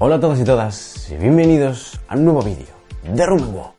Hola a todos y todas y bienvenidos a un nuevo vídeo de Rumengo.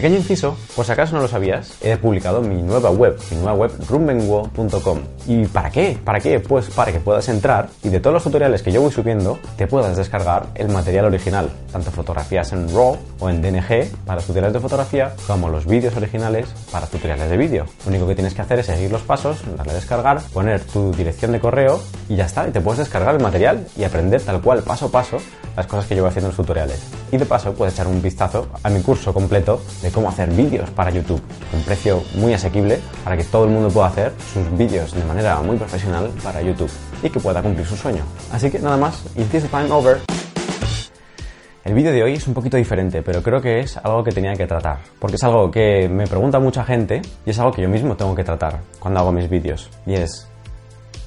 Pequeño inciso, por si acaso no lo sabías, he publicado mi nueva web, mi nueva web rumbenguo.com. ¿Y para qué? ¿Para qué? Pues para que puedas entrar y de todos los tutoriales que yo voy subiendo, te puedas descargar el material original, tanto fotografías en RAW o en DNG para tutoriales de fotografía, como los vídeos originales para tutoriales de vídeo. Lo único que tienes que hacer es seguir los pasos, darle a descargar, poner tu dirección de correo y ya está, y te puedes descargar el material y aprender tal cual, paso a paso, las cosas que yo voy haciendo en los tutoriales. Y de paso puedes echar un vistazo a mi curso completo de cómo hacer vídeos para YouTube. Un precio muy asequible para que todo el mundo pueda hacer sus vídeos de manera muy profesional para YouTube y que pueda cumplir su sueño. Así que nada más, this time over. El vídeo de hoy es un poquito diferente, pero creo que es algo que tenía que tratar, porque es algo que me pregunta mucha gente y es algo que yo mismo tengo que tratar cuando hago mis vídeos. Y es,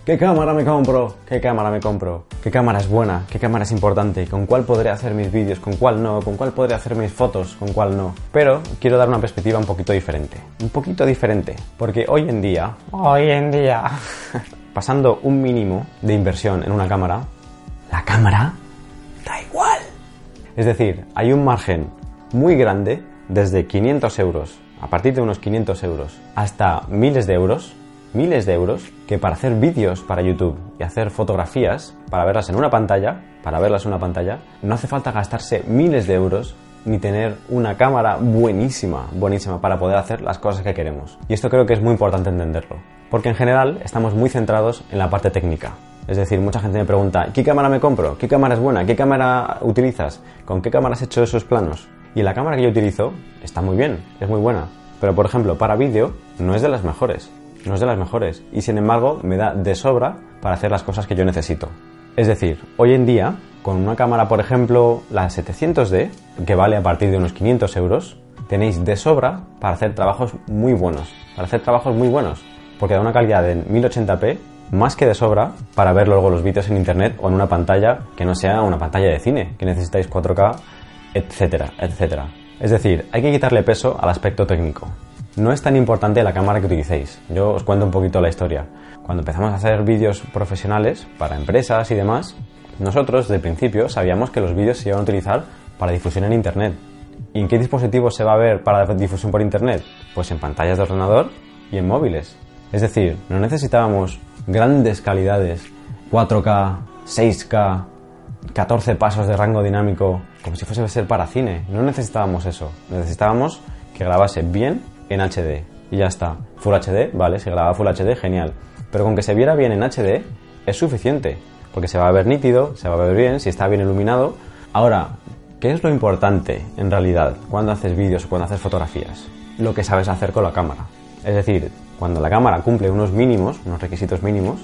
¿Qué cámara me compro? ¿Qué cámara me compro? ¿Qué cámara es buena? ¿Qué cámara es importante? ¿Con cuál podré hacer mis vídeos? ¿Con cuál no? ¿Con cuál podré hacer mis fotos? ¿Con cuál no? Pero quiero dar una perspectiva un poquito diferente. Un poquito diferente. Porque hoy en día... Hoy en día... pasando un mínimo de inversión en una cámara, la cámara da igual. Es decir, hay un margen muy grande desde 500 euros, a partir de unos 500 euros, hasta miles de euros miles de euros que para hacer vídeos para YouTube y hacer fotografías, para verlas en una pantalla, para verlas en una pantalla, no hace falta gastarse miles de euros ni tener una cámara buenísima, buenísima para poder hacer las cosas que queremos. Y esto creo que es muy importante entenderlo, porque en general estamos muy centrados en la parte técnica. Es decir, mucha gente me pregunta, ¿qué cámara me compro? ¿Qué cámara es buena? ¿Qué cámara utilizas? ¿Con qué cámara has hecho esos planos? Y la cámara que yo utilizo está muy bien, es muy buena. Pero por ejemplo, para vídeo no es de las mejores no es de las mejores y sin embargo me da de sobra para hacer las cosas que yo necesito. Es decir, hoy en día, con una cámara, por ejemplo, la 700D, que vale a partir de unos 500 euros, tenéis de sobra para hacer trabajos muy buenos. Para hacer trabajos muy buenos. Porque da una calidad de 1080p más que de sobra para ver luego los vídeos en internet o en una pantalla que no sea una pantalla de cine, que necesitáis 4K, etcétera, etcétera. Es decir, hay que quitarle peso al aspecto técnico no es tan importante la cámara que utilicéis. Yo os cuento un poquito la historia. Cuando empezamos a hacer vídeos profesionales para empresas y demás, nosotros de principio sabíamos que los vídeos se iban a utilizar para difusión en Internet. ¿Y en qué dispositivos se va a ver para difusión por Internet? Pues en pantallas de ordenador y en móviles. Es decir, no necesitábamos grandes calidades, 4K, 6K, 14 pasos de rango dinámico, como si fuese a ser para cine. No necesitábamos eso. Necesitábamos que grabase bien en HD y ya está. Full HD, vale, se graba Full HD, genial. Pero con que se viera bien en HD es suficiente, porque se va a ver nítido, se va a ver bien, si está bien iluminado. Ahora, ¿qué es lo importante en realidad cuando haces vídeos o cuando haces fotografías? Lo que sabes hacer con la cámara. Es decir, cuando la cámara cumple unos mínimos, unos requisitos mínimos,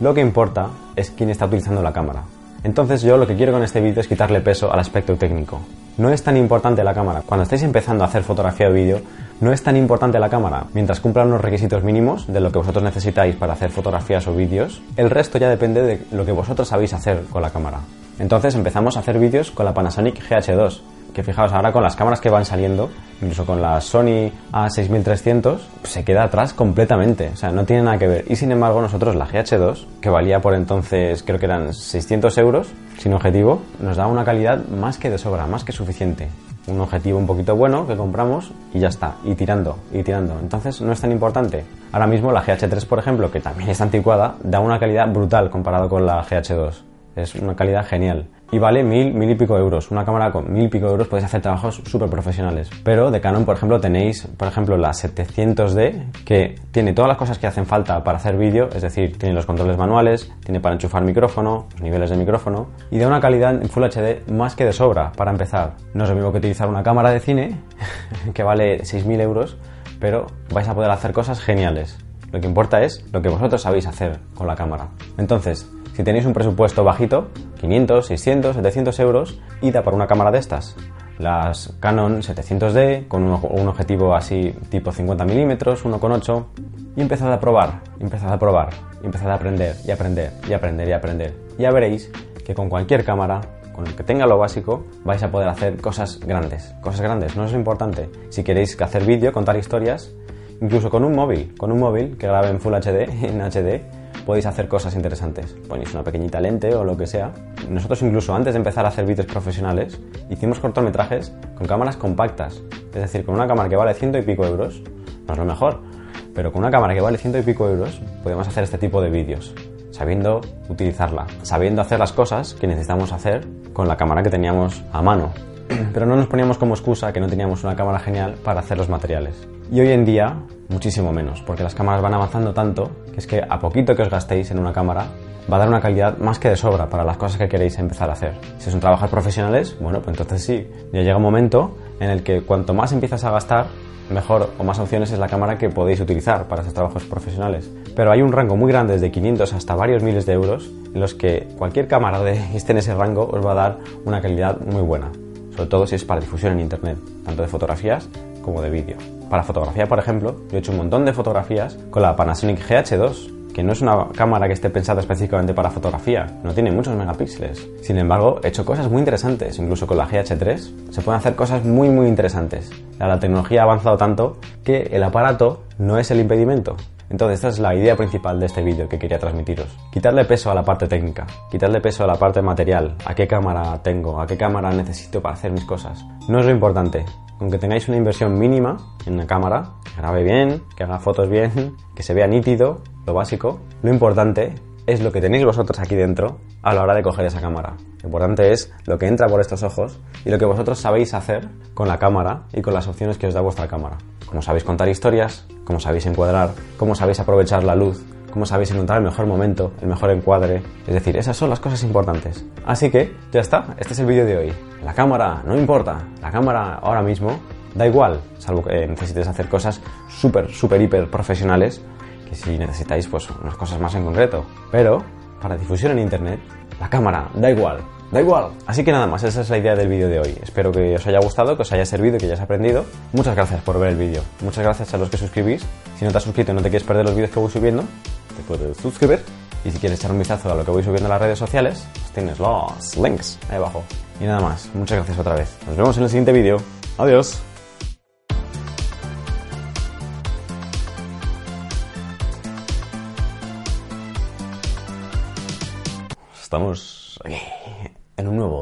lo que importa es quién está utilizando la cámara. Entonces yo lo que quiero con este vídeo es quitarle peso al aspecto técnico. No es tan importante la cámara. Cuando estáis empezando a hacer fotografía o vídeo, no es tan importante la cámara. Mientras cumplan los requisitos mínimos de lo que vosotros necesitáis para hacer fotografías o vídeos, el resto ya depende de lo que vosotros sabéis hacer con la cámara. Entonces empezamos a hacer vídeos con la Panasonic GH2, que fijaos ahora con las cámaras que van saliendo, incluso con la Sony A6300, se queda atrás completamente, o sea, no tiene nada que ver. Y sin embargo nosotros la GH2, que valía por entonces creo que eran 600 euros, sin objetivo, nos da una calidad más que de sobra, más que suficiente. Un objetivo un poquito bueno que compramos y ya está, y tirando, y tirando. Entonces no es tan importante. Ahora mismo la GH3, por ejemplo, que también es anticuada, da una calidad brutal comparado con la GH2. Es una calidad genial y vale mil, mil y pico euros. Una cámara con mil y pico euros podéis hacer trabajos súper profesionales. Pero de Canon, por ejemplo, tenéis, por ejemplo, la 700D, que tiene todas las cosas que hacen falta para hacer vídeo, es decir, tiene los controles manuales, tiene para enchufar micrófono, los niveles de micrófono, y da una calidad en Full HD más que de sobra para empezar. No es lo mismo que utilizar una cámara de cine, que vale 6.000 euros, pero vais a poder hacer cosas geniales. Lo que importa es lo que vosotros sabéis hacer con la cámara. Entonces, si tenéis un presupuesto bajito, 500, 600, 700 euros, id a por una cámara de estas. Las Canon 700D con un, objetivo así tipo 50 milímetros, 1,8 y empezad a probar, empezad a probar, empezad a aprender y aprender y aprender y aprender. Ya veréis que con cualquier cámara con el que tenga lo básico, vais a poder hacer cosas grandes. Cosas grandes, no es importante. Si queréis hacer vídeo, contar historias, incluso con un móvil, con un móvil que grabe en Full HD, en HD, podéis hacer cosas interesantes. Ponéis una pequeñita lente o lo que sea. Nosotros incluso antes de empezar a hacer vídeos profesionales, hicimos cortometrajes con cámaras compactas. Es decir, con una cámara que vale ciento y pico euros, no es lo mejor, pero con una cámara que vale ciento y pico euros podemos hacer este tipo de vídeos, sabiendo utilizarla, sabiendo hacer las cosas que necesitamos hacer con la cámara que teníamos a mano. Pero no nos poníamos como excusa que no teníamos una cámara genial para hacer los materiales. Y hoy en día, muchísimo menos, porque las cámaras van avanzando tanto que es que a poquito que os gastéis en una cámara, va a dar una calidad más que de sobra para las cosas que queréis empezar a hacer. Si son trabajos profesionales, bueno, pues entonces sí. Ya llega un momento en el que cuanto más empiezas a gastar, mejor o más opciones es la cámara que podéis utilizar para esos trabajos profesionales. Pero hay un rango muy grande desde 500 hasta varios miles de euros en los que cualquier cámara de esté en ese rango os va a dar una calidad muy buena. Sobre todo si es para difusión en internet, tanto de fotografías como de vídeo. Para fotografía, por ejemplo, yo he hecho un montón de fotografías con la Panasonic GH2, que no es una cámara que esté pensada específicamente para fotografía, no tiene muchos megapíxeles. Sin embargo, he hecho cosas muy interesantes, incluso con la GH3 se pueden hacer cosas muy muy interesantes. La tecnología ha avanzado tanto que el aparato no es el impedimento. Entonces, esta es la idea principal de este vídeo que quería transmitiros. Quitarle peso a la parte técnica, quitarle peso a la parte material, a qué cámara tengo, a qué cámara necesito para hacer mis cosas. No es lo importante, con que tengáis una inversión mínima en la cámara, que grabe bien, que haga fotos bien, que se vea nítido, lo básico, lo importante es lo que tenéis vosotros aquí dentro a la hora de coger esa cámara. Lo importante es lo que entra por estos ojos y lo que vosotros sabéis hacer con la cámara y con las opciones que os da vuestra cámara. Cómo sabéis contar historias, cómo sabéis encuadrar, cómo sabéis aprovechar la luz, cómo sabéis encontrar el mejor momento, el mejor encuadre. Es decir, esas son las cosas importantes. Así que, ya está, este es el vídeo de hoy. La cámara, no importa, la cámara ahora mismo da igual, salvo que necesites hacer cosas súper, súper, hiper profesionales, que si necesitáis pues unas cosas más en concreto. Pero, para difusión en Internet, la cámara, da igual, Da igual. Así que nada más, esa es la idea del vídeo de hoy. Espero que os haya gustado, que os haya servido, que hayáis aprendido. Muchas gracias por ver el vídeo. Muchas gracias a los que suscribís. Si no te has suscrito y no te quieres perder los vídeos que voy subiendo, te puedes suscribir. Y si quieres echar un vistazo a lo que voy subiendo en las redes sociales, pues tienes los links ahí abajo. Y nada más, muchas gracias otra vez. Nos vemos en el siguiente vídeo. Adiós. Estamos aquí